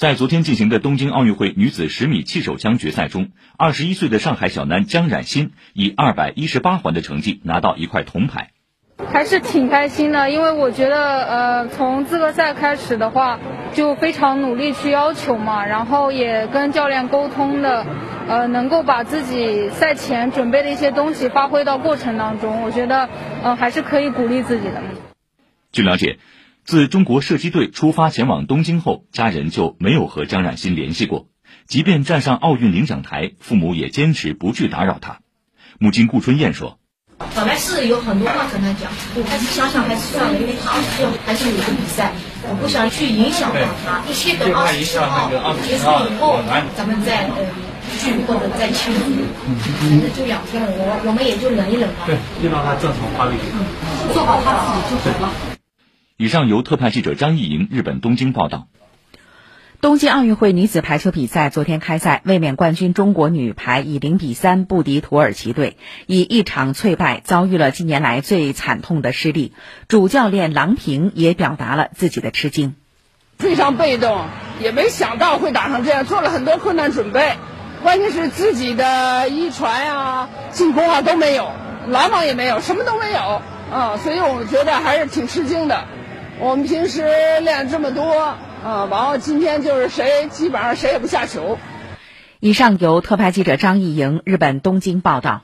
在昨天进行的东京奥运会女子十米气手枪决赛中，二十一岁的上海小男江冉鑫以二百一十八环的成绩拿到一块铜牌。还是挺开心的，因为我觉得，呃，从资格赛开始的话，就非常努力去要求嘛，然后也跟教练沟通的，呃，能够把自己赛前准备的一些东西发挥到过程当中，我觉得，呃，还是可以鼓励自己的。据了解。自中国射击队出发前往东京后，家人就没有和张冉鑫联系过。即便站上奥运领奖台，父母也坚持不去打扰他。母亲顾春燕说：“本来是有很多话跟他讲，但是想想还是算了，因为他还是有个比赛，我不想去影响到他。一些等二十七号结束以后，咱们再呃聚或者再庆祝。反正就两天，我我们也就忍一忍吧。对，就让他正常发育，做好他自己就好了。”以上由特派记者张艺莹日本东京报道。东京奥运会女子排球比赛昨天开赛，卫冕冠军中国女排以零比三不敌土耳其队，以一场脆败遭遇了近年来最惨痛的失利。主教练郎平也表达了自己的吃惊，非常被动，也没想到会打成这样，做了很多困难准备，关键是自己的一传啊、进攻啊都没有，拦网也没有，什么都没有啊，所以我觉得还是挺吃惊的。我们平时练这么多啊，完了今天就是谁基本上谁也不下球。以上由特派记者张艺莹日本东京报道。